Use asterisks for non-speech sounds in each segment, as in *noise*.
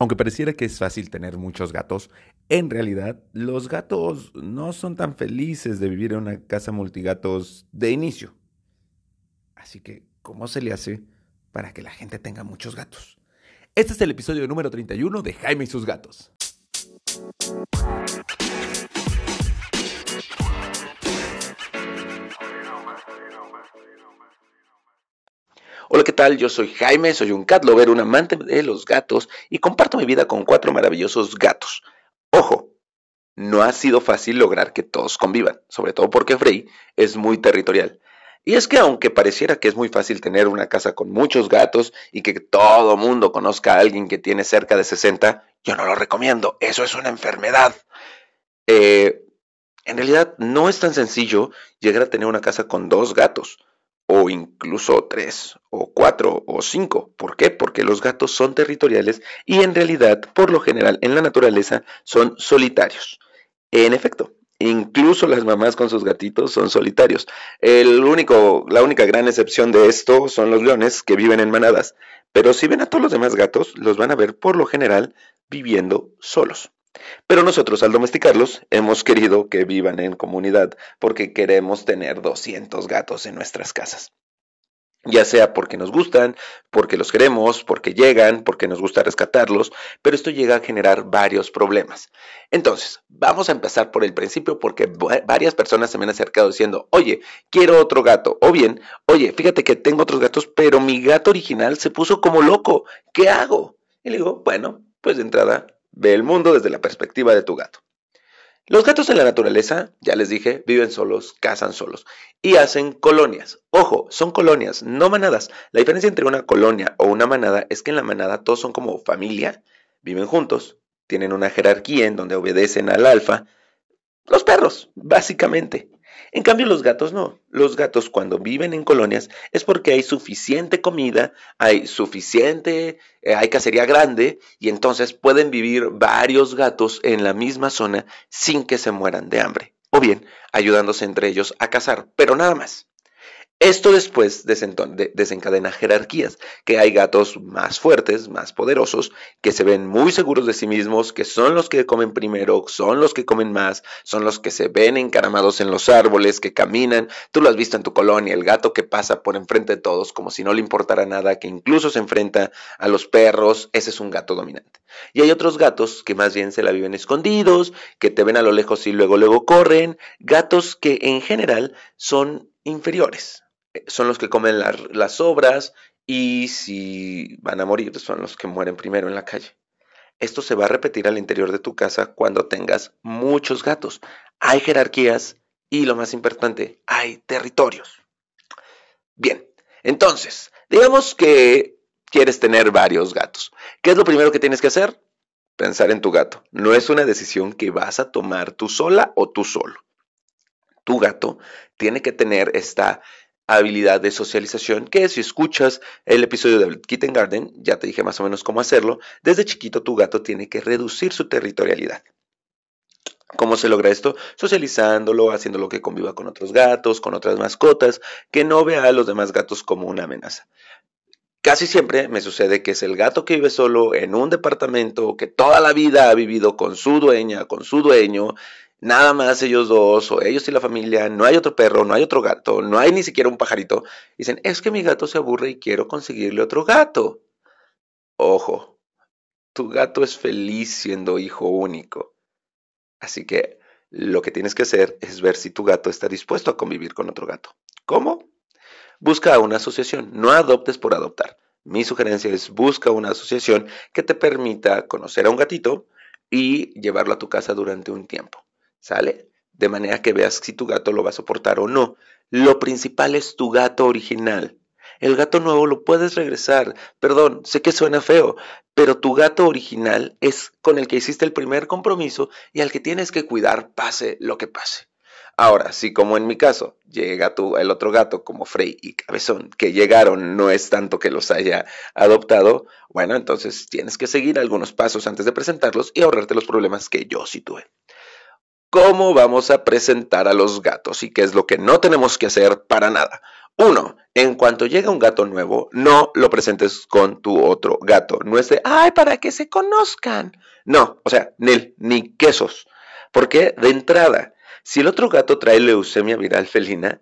Aunque pareciera que es fácil tener muchos gatos, en realidad los gatos no son tan felices de vivir en una casa multigatos de inicio. Así que, ¿cómo se le hace para que la gente tenga muchos gatos? Este es el episodio número 31 de Jaime y sus gatos. Hola, ¿qué tal? Yo soy Jaime, soy un cat lover, un amante de los gatos y comparto mi vida con cuatro maravillosos gatos. Ojo, no ha sido fácil lograr que todos convivan, sobre todo porque Frey es muy territorial. Y es que aunque pareciera que es muy fácil tener una casa con muchos gatos y que todo mundo conozca a alguien que tiene cerca de 60, yo no lo recomiendo, eso es una enfermedad. Eh, en realidad no es tan sencillo llegar a tener una casa con dos gatos o incluso tres, o cuatro, o cinco. ¿Por qué? Porque los gatos son territoriales y en realidad, por lo general, en la naturaleza son solitarios. En efecto, incluso las mamás con sus gatitos son solitarios. El único, la única gran excepción de esto son los leones que viven en manadas. Pero si ven a todos los demás gatos, los van a ver por lo general viviendo solos. Pero nosotros al domesticarlos hemos querido que vivan en comunidad porque queremos tener 200 gatos en nuestras casas. Ya sea porque nos gustan, porque los queremos, porque llegan, porque nos gusta rescatarlos, pero esto llega a generar varios problemas. Entonces, vamos a empezar por el principio porque varias personas se me han acercado diciendo, oye, quiero otro gato. O bien, oye, fíjate que tengo otros gatos, pero mi gato original se puso como loco. ¿Qué hago? Y le digo, bueno, pues de entrada, Ve el mundo desde la perspectiva de tu gato. Los gatos en la naturaleza, ya les dije, viven solos, cazan solos y hacen colonias. Ojo, son colonias, no manadas. La diferencia entre una colonia o una manada es que en la manada todos son como familia, viven juntos, tienen una jerarquía en donde obedecen al alfa. Los perros, básicamente. En cambio, los gatos no. Los gatos cuando viven en colonias es porque hay suficiente comida, hay suficiente, eh, hay cacería grande y entonces pueden vivir varios gatos en la misma zona sin que se mueran de hambre. O bien ayudándose entre ellos a cazar, pero nada más. Esto después desencadena jerarquías, que hay gatos más fuertes, más poderosos, que se ven muy seguros de sí mismos, que son los que comen primero, son los que comen más, son los que se ven encaramados en los árboles, que caminan. Tú lo has visto en tu colonia, el gato que pasa por enfrente de todos como si no le importara nada, que incluso se enfrenta a los perros, ese es un gato dominante. Y hay otros gatos que más bien se la viven escondidos, que te ven a lo lejos y luego luego corren, gatos que en general son inferiores son los que comen las sobras y si van a morir son los que mueren primero en la calle. Esto se va a repetir al interior de tu casa cuando tengas muchos gatos. Hay jerarquías y lo más importante, hay territorios. Bien, entonces, digamos que quieres tener varios gatos. ¿Qué es lo primero que tienes que hacer? Pensar en tu gato. No es una decisión que vas a tomar tú sola o tú solo. Tu gato tiene que tener esta habilidad de socialización, que si escuchas el episodio de Kitten Garden, ya te dije más o menos cómo hacerlo, desde chiquito tu gato tiene que reducir su territorialidad. ¿Cómo se logra esto? Socializándolo, haciéndolo que conviva con otros gatos, con otras mascotas, que no vea a los demás gatos como una amenaza. Casi siempre me sucede que es el gato que vive solo en un departamento, que toda la vida ha vivido con su dueña, con su dueño, nada más ellos dos, o ellos y la familia, no hay otro perro, no hay otro gato, no hay ni siquiera un pajarito. Dicen, es que mi gato se aburre y quiero conseguirle otro gato. Ojo, tu gato es feliz siendo hijo único. Así que lo que tienes que hacer es ver si tu gato está dispuesto a convivir con otro gato. ¿Cómo? Busca una asociación, no adoptes por adoptar. Mi sugerencia es busca una asociación que te permita conocer a un gatito y llevarlo a tu casa durante un tiempo. ¿Sale? De manera que veas si tu gato lo va a soportar o no. Lo principal es tu gato original. El gato nuevo lo puedes regresar. Perdón, sé que suena feo, pero tu gato original es con el que hiciste el primer compromiso y al que tienes que cuidar pase lo que pase. Ahora, si como en mi caso llega tu, el otro gato como Frey y Cabezón, que llegaron, no es tanto que los haya adoptado, bueno, entonces tienes que seguir algunos pasos antes de presentarlos y ahorrarte los problemas que yo sí tuve cómo vamos a presentar a los gatos y qué es lo que no tenemos que hacer para nada. Uno, en cuanto llega un gato nuevo, no lo presentes con tu otro gato. No es de, ay, para que se conozcan. No, o sea, ni, ni quesos. Porque de entrada, si el otro gato trae leucemia viral felina,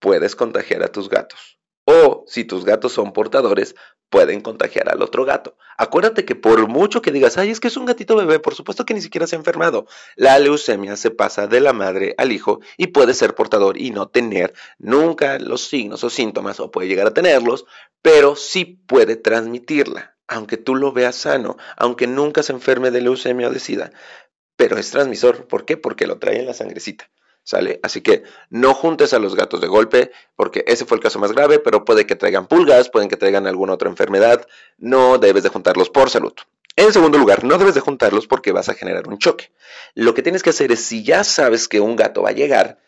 puedes contagiar a tus gatos. O si tus gatos son portadores, pueden contagiar al otro gato. Acuérdate que por mucho que digas, ay, es que es un gatito bebé, por supuesto que ni siquiera se ha enfermado. La leucemia se pasa de la madre al hijo y puede ser portador y no tener nunca los signos o síntomas, o puede llegar a tenerlos, pero sí puede transmitirla, aunque tú lo veas sano, aunque nunca se enferme de leucemia o de sida. Pero es transmisor. ¿Por qué? Porque lo trae en la sangrecita. ¿Sale? Así que no juntes a los gatos de golpe, porque ese fue el caso más grave, pero puede que traigan pulgas, pueden que traigan alguna otra enfermedad. No debes de juntarlos por salud. En segundo lugar, no debes de juntarlos porque vas a generar un choque. Lo que tienes que hacer es, si ya sabes que un gato va a llegar,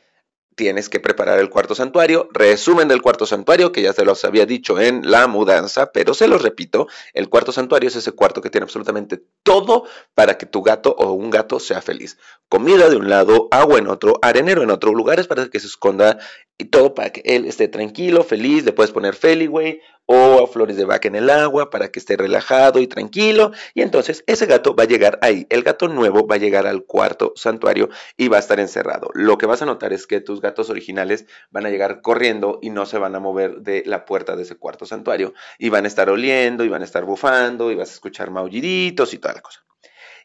tienes que preparar el cuarto santuario. Resumen del cuarto santuario, que ya se los había dicho en la mudanza, pero se los repito, el cuarto santuario es ese cuarto que tiene absolutamente todo para que tu gato o un gato sea feliz. Comida de un lado, agua en otro, arenero en otro, lugares para que se esconda y todo para que él esté tranquilo, feliz. Le puedes poner Feliway o flores de vaca en el agua para que esté relajado y tranquilo. Y entonces ese gato va a llegar ahí. El gato nuevo va a llegar al cuarto santuario y va a estar encerrado. Lo que vas a notar es que tus gatos originales van a llegar corriendo y no se van a mover de la puerta de ese cuarto santuario. Y van a estar oliendo y van a estar bufando y vas a escuchar maulliditos y toda la cosa.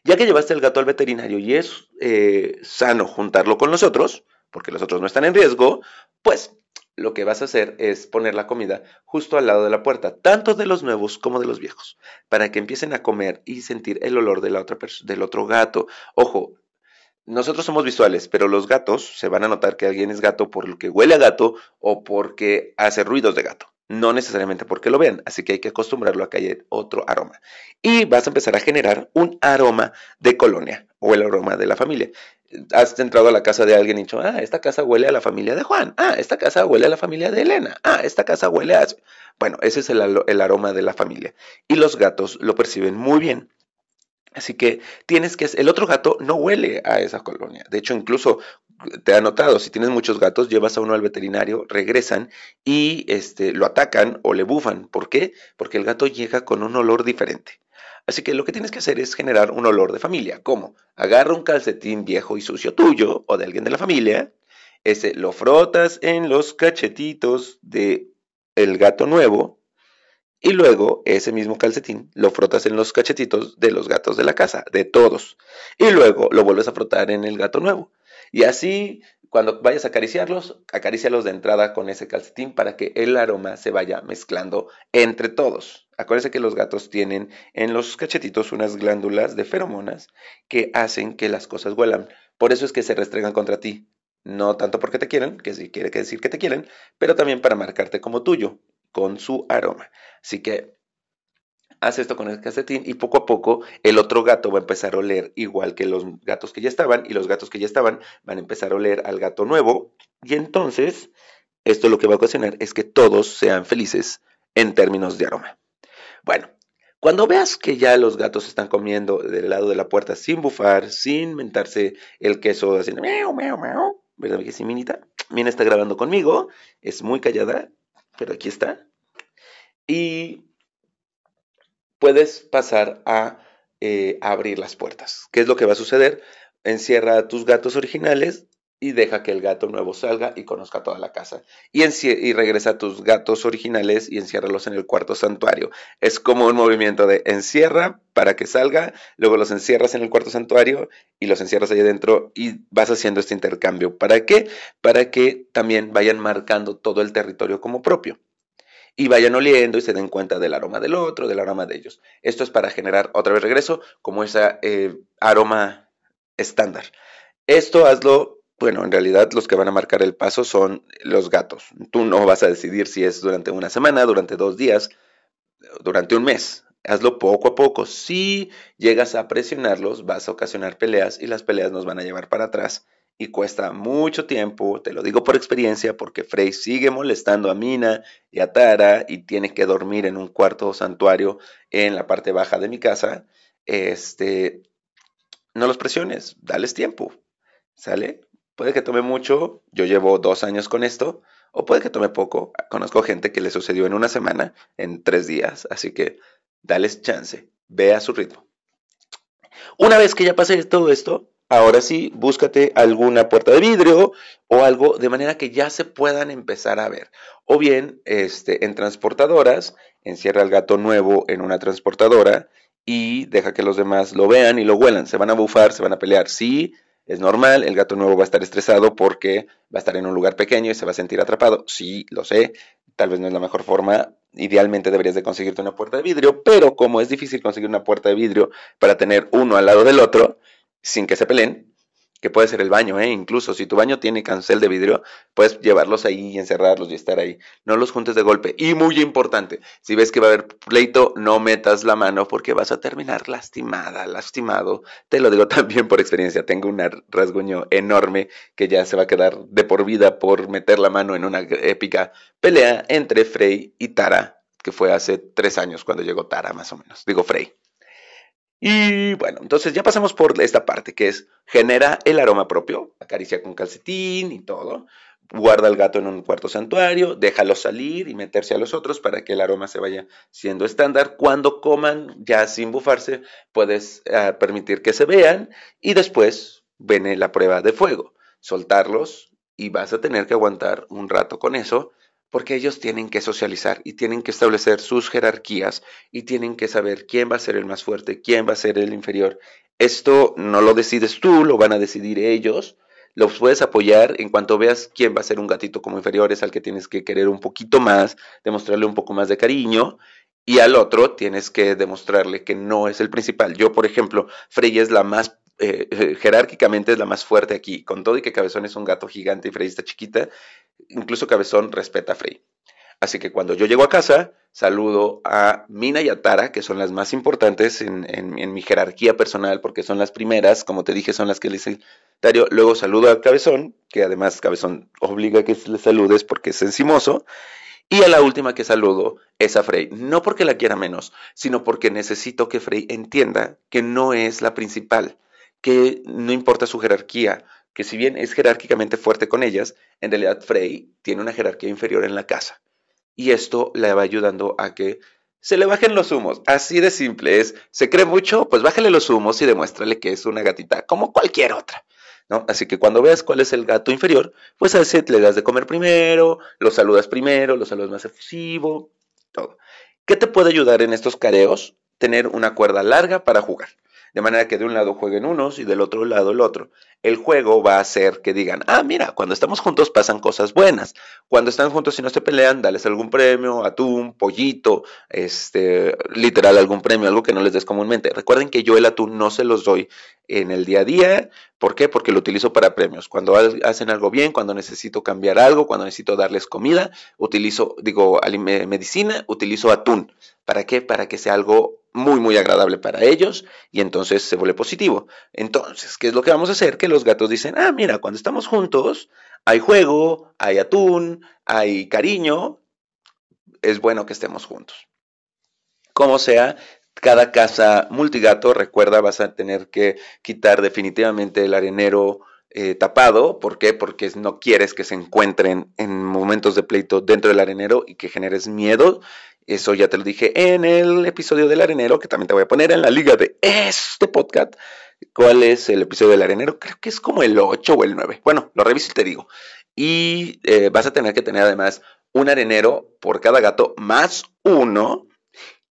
Ya que llevaste el gato al veterinario y es eh, sano juntarlo con los otros, porque los otros no están en riesgo, pues lo que vas a hacer es poner la comida justo al lado de la puerta, tanto de los nuevos como de los viejos, para que empiecen a comer y sentir el olor de la otra del otro gato. Ojo, nosotros somos visuales, pero los gatos se van a notar que alguien es gato porque huele a gato o porque hace ruidos de gato. No necesariamente porque lo vean, así que hay que acostumbrarlo a que haya otro aroma. Y vas a empezar a generar un aroma de colonia o el aroma de la familia has entrado a la casa de alguien y dicho, ah, esta casa huele a la familia de Juan, ah, esta casa huele a la familia de Elena, ah, esta casa huele a... Bueno, ese es el, el aroma de la familia. Y los gatos lo perciben muy bien. Así que tienes que... El otro gato no huele a esa colonia. De hecho, incluso te ha notado, si tienes muchos gatos, llevas a uno al veterinario, regresan y este, lo atacan o le bufan. ¿Por qué? Porque el gato llega con un olor diferente. Así que lo que tienes que hacer es generar un olor de familia. ¿Cómo? Agarra un calcetín viejo y sucio tuyo o de alguien de la familia, ese lo frotas en los cachetitos de el gato nuevo y luego ese mismo calcetín lo frotas en los cachetitos de los gatos de la casa, de todos. Y luego lo vuelves a frotar en el gato nuevo. Y así cuando vayas a acariciarlos, acarícialos de entrada con ese calcetín para que el aroma se vaya mezclando entre todos. Acuérdense que los gatos tienen en los cachetitos unas glándulas de feromonas que hacen que las cosas huelan. Por eso es que se restregan contra ti. No tanto porque te quieren, que sí quiere decir que te quieren, pero también para marcarte como tuyo, con su aroma. Así que haz esto con el calcetín y poco a poco el otro gato va a empezar a oler igual que los gatos que ya estaban y los gatos que ya estaban van a empezar a oler al gato nuevo y entonces esto lo que va a ocasionar es que todos sean felices en términos de aroma. Bueno, cuando veas que ya los gatos están comiendo del lado de la puerta sin bufar, sin mentarse el queso haciendo miau, miau, miau, ¿verdad sí, Minita? Mina está grabando conmigo, es muy callada, pero aquí está. Y puedes pasar a eh, abrir las puertas. ¿Qué es lo que va a suceder? Encierra a tus gatos originales y deja que el gato nuevo salga y conozca toda la casa. Y, y, regresa a tus gatos originales y enciérralos en el cuarto santuario. Es como un movimiento de encierra para que salga, luego los encierras en el cuarto santuario y los encierras ahí adentro y vas haciendo este intercambio. ¿Para qué? Para que también vayan marcando todo el territorio como propio y vayan oliendo y se den cuenta del aroma del otro, del aroma de ellos. Esto es para generar otra vez regreso como ese eh, aroma estándar. Esto hazlo, bueno, en realidad los que van a marcar el paso son los gatos. Tú no vas a decidir si es durante una semana, durante dos días, durante un mes. Hazlo poco a poco. Si llegas a presionarlos, vas a ocasionar peleas y las peleas nos van a llevar para atrás y cuesta mucho tiempo, te lo digo por experiencia, porque Frey sigue molestando a Mina y a Tara y tiene que dormir en un cuarto santuario en la parte baja de mi casa. Este, no los presiones, dales tiempo, ¿sale? Puede que tome mucho, yo llevo dos años con esto, o puede que tome poco. Conozco gente que le sucedió en una semana, en tres días, así que dales chance, ve a su ritmo. Una vez que ya pase todo esto, ahora sí, búscate alguna puerta de vidrio o algo de manera que ya se puedan empezar a ver. O bien, este, en transportadoras, encierra al gato nuevo en una transportadora y deja que los demás lo vean y lo huelan. Se van a bufar, se van a pelear. Sí, es normal, el gato nuevo va a estar estresado porque va a estar en un lugar pequeño y se va a sentir atrapado. Sí, lo sé, tal vez no es la mejor forma. Idealmente deberías de conseguirte una puerta de vidrio, pero como es difícil conseguir una puerta de vidrio para tener uno al lado del otro sin que se peleen, que puede ser el baño, ¿eh? incluso si tu baño tiene cancel de vidrio, puedes llevarlos ahí y encerrarlos y estar ahí. No los juntes de golpe. Y muy importante, si ves que va a haber pleito, no metas la mano porque vas a terminar lastimada, lastimado. Te lo digo *laughs* también por experiencia. Tengo un rasguño enorme que ya se va a quedar de por vida por meter la mano en una épica pelea entre Frey y Tara, que fue hace tres años cuando llegó Tara, más o menos. Digo Frey. Y bueno, entonces ya pasamos por esta parte que es genera el aroma propio, acaricia con calcetín y todo, guarda al gato en un cuarto santuario, déjalo salir y meterse a los otros para que el aroma se vaya siendo estándar. Cuando coman ya sin bufarse, puedes eh, permitir que se vean y después viene la prueba de fuego, soltarlos y vas a tener que aguantar un rato con eso porque ellos tienen que socializar y tienen que establecer sus jerarquías y tienen que saber quién va a ser el más fuerte, quién va a ser el inferior. Esto no lo decides tú, lo van a decidir ellos. Los puedes apoyar en cuanto veas quién va a ser un gatito como inferior, es al que tienes que querer un poquito más, demostrarle un poco más de cariño. Y al otro tienes que demostrarle que no es el principal. Yo, por ejemplo, Frey es la más eh, eh, jerárquicamente es la más fuerte aquí. Con todo y que Cabezón es un gato gigante y Frey está chiquita, incluso Cabezón respeta a Frey. Así que cuando yo llego a casa, saludo a Mina y a Tara, que son las más importantes en, mi jerarquía personal, porque son las primeras, como te dije, son las que le hice Dario. Luego saludo a Cabezón, que además Cabezón obliga a que le saludes porque es encimoso. Y a la última que saludo es a Frey, no porque la quiera menos, sino porque necesito que Frey entienda que no es la principal, que no importa su jerarquía, que si bien es jerárquicamente fuerte con ellas, en realidad Frey tiene una jerarquía inferior en la casa. Y esto le va ayudando a que se le bajen los humos. Así de simple es. ¿Se cree mucho? Pues bájale los humos y demuéstrale que es una gatita como cualquier otra. ¿no? Así que cuando veas cuál es el gato inferior, pues a ese le das de comer primero, lo saludas primero, lo saludas más efusivo, todo. ¿Qué te puede ayudar en estos careos? Tener una cuerda larga para jugar de manera que de un lado jueguen unos y del otro lado el otro. El juego va a hacer que digan, ah, mira, cuando estamos juntos pasan cosas buenas. Cuando están juntos y no se pelean, dales algún premio, atún, pollito, este, literal algún premio, algo que no les des comúnmente. Recuerden que yo el atún no se los doy en el día a día. ¿Por qué? Porque lo utilizo para premios. Cuando hacen algo bien, cuando necesito cambiar algo, cuando necesito darles comida, utilizo, digo, medicina, utilizo atún. ¿Para qué? Para que sea algo muy, muy agradable para ellos y entonces se vuelve positivo. Entonces, ¿qué es lo que vamos a hacer? Que los gatos dicen, ah, mira, cuando estamos juntos hay juego, hay atún, hay cariño, es bueno que estemos juntos. Como sea, cada casa multigato, recuerda, vas a tener que quitar definitivamente el arenero eh, tapado. ¿Por qué? Porque no quieres que se encuentren en momentos de pleito dentro del arenero y que generes miedo. Eso ya te lo dije en el episodio del arenero, que también te voy a poner en la liga de este podcast. ¿Cuál es el episodio del arenero? Creo que es como el 8 o el 9. Bueno, lo reviso y te digo. Y eh, vas a tener que tener además un arenero por cada gato más uno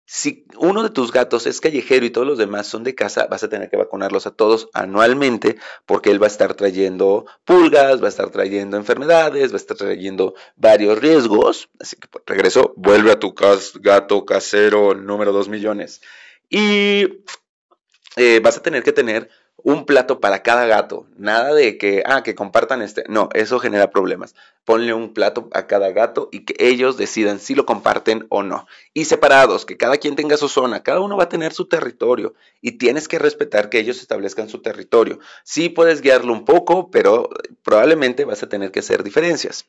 si uno de tus gatos es callejero y todos los demás son de casa, vas a tener que vacunarlos a todos anualmente porque él va a estar trayendo pulgas, va a estar trayendo enfermedades, va a estar trayendo varios riesgos. Así que pues, regreso, vuelve a tu gato casero número 2 millones. Y eh, vas a tener que tener un plato para cada gato. Nada de que, ah, que compartan este. No, eso genera problemas. Ponle un plato a cada gato y que ellos decidan si lo comparten o no. Y separados, que cada quien tenga su zona. Cada uno va a tener su territorio y tienes que respetar que ellos establezcan su territorio. Sí puedes guiarlo un poco, pero probablemente vas a tener que hacer diferencias.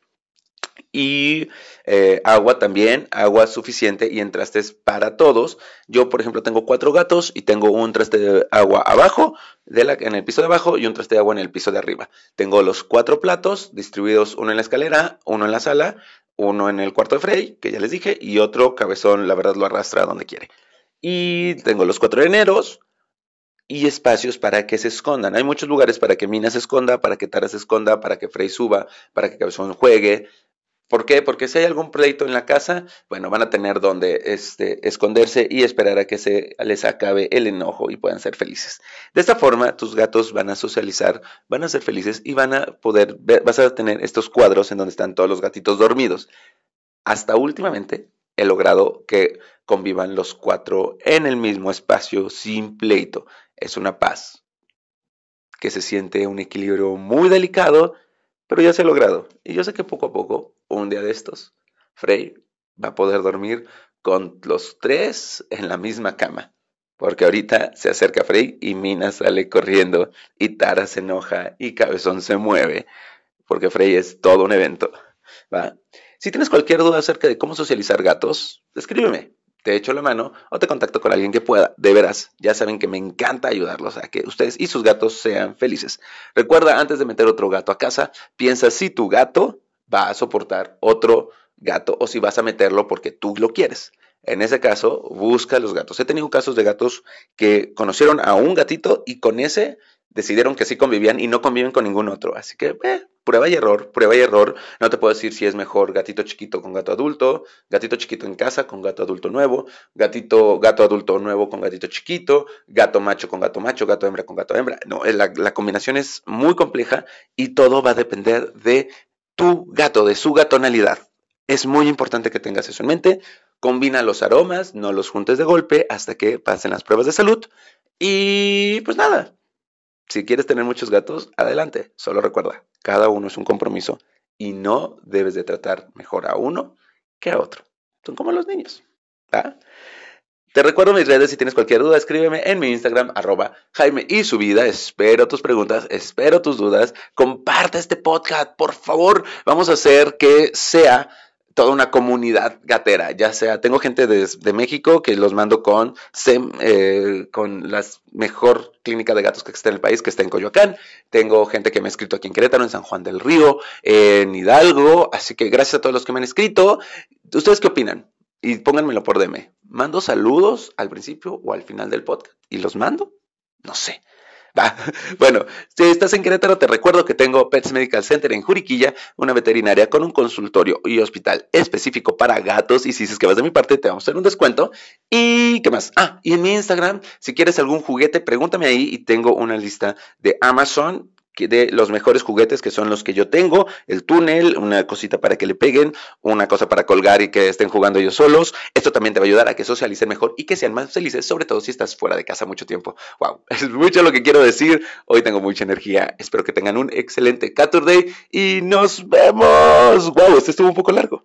Y eh, agua también, agua suficiente y en trastes para todos. Yo, por ejemplo, tengo cuatro gatos y tengo un traste de agua abajo, en el piso de abajo y un traste de agua en el piso de arriba. Tengo los cuatro platos distribuidos, uno en la escalera, uno en la sala, uno en el cuarto de Frey, que ya les dije, y otro cabezón, la verdad, lo arrastra donde quiere. Y tengo los cuatro areneros, y espacios para que se escondan. Hay muchos lugares para que Mina se esconda, para que Tara se esconda, para que Frey suba, para que Cabezón juegue, ¿Por qué? Porque si hay algún pleito en la casa, bueno, van a tener donde este, esconderse y esperar a que se les acabe el enojo y puedan ser felices. De esta forma, tus gatos van a socializar, van a ser felices y van a poder vas a tener estos cuadros en donde están todos los gatitos dormidos. Hasta últimamente he logrado que convivan los cuatro en el mismo espacio sin pleito. Es una paz que se siente un equilibrio muy delicado pero ya se ha logrado. Y yo sé que poco a poco, un día de estos, Frey va a poder dormir con los tres en la misma cama. Porque ahorita se acerca Frey y Mina sale corriendo y Tara se enoja y Cabezón se mueve. Porque Frey es todo un evento. ¿va? Si tienes cualquier duda acerca de cómo socializar gatos, escríbeme te echo la mano o te contacto con alguien que pueda. De veras, ya saben que me encanta ayudarlos a que ustedes y sus gatos sean felices. Recuerda, antes de meter otro gato a casa, piensa si tu gato va a soportar otro gato o si vas a meterlo porque tú lo quieres. En ese caso, busca los gatos. He tenido casos de gatos que conocieron a un gatito y con ese decidieron que sí convivían y no conviven con ningún otro. Así que, eh, prueba y error, prueba y error. No te puedo decir si es mejor gatito chiquito con gato adulto, gatito chiquito en casa con gato adulto nuevo, gatito, gato adulto nuevo con gatito chiquito, gato macho con gato macho, gato hembra con gato hembra. No, la, la combinación es muy compleja y todo va a depender de tu gato, de su gatonalidad. Es muy importante que tengas eso en mente. Combina los aromas, no los juntes de golpe hasta que pasen las pruebas de salud. Y pues nada, si quieres tener muchos gatos, adelante. Solo recuerda, cada uno es un compromiso y no debes de tratar mejor a uno que a otro. Son como los niños. Te recuerdo mis redes, si tienes cualquier duda, escríbeme en mi Instagram, arroba Jaime y su vida. Espero tus preguntas, espero tus dudas. Comparte este podcast, por favor. Vamos a hacer que sea toda una comunidad gatera, ya sea, tengo gente de, México que los mando con, eh, con la mejor clínica de gatos que está en el país, que está en Coyoacán, tengo gente que me ha escrito aquí en Querétaro, en San Juan del Río, en Hidalgo, así que gracias a todos los que me han escrito. ¿Ustedes qué opinan? Y pónganmelo por DM. ¿Mando saludos al principio o al final del podcast? ¿Y los mando? No sé. Bueno, si estás en Querétaro, te recuerdo que tengo Pets Medical Center en Juriquilla, una veterinaria con un consultorio y hospital específico para gatos. Y si dices que vas de mi parte, te vamos a hacer un descuento. ¿Y qué más? Ah, y en mi Instagram, si quieres algún juguete, pregúntame ahí y tengo una lista de Amazon de los mejores juguetes que son los que yo tengo, el túnel, una cosita para que le peguen, una cosa para colgar y que estén jugando ellos solos. Esto también te va a ayudar a que socialicen mejor y que sean más felices, sobre todo si estás fuera de casa mucho tiempo. Wow, *laughs* es mucho lo que quiero decir. Hoy tengo mucha energía. Espero que tengan un excelente Caturday y nos vemos. Wow, este estuvo un poco largo.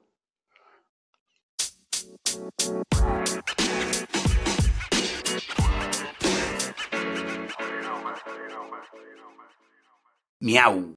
Miau.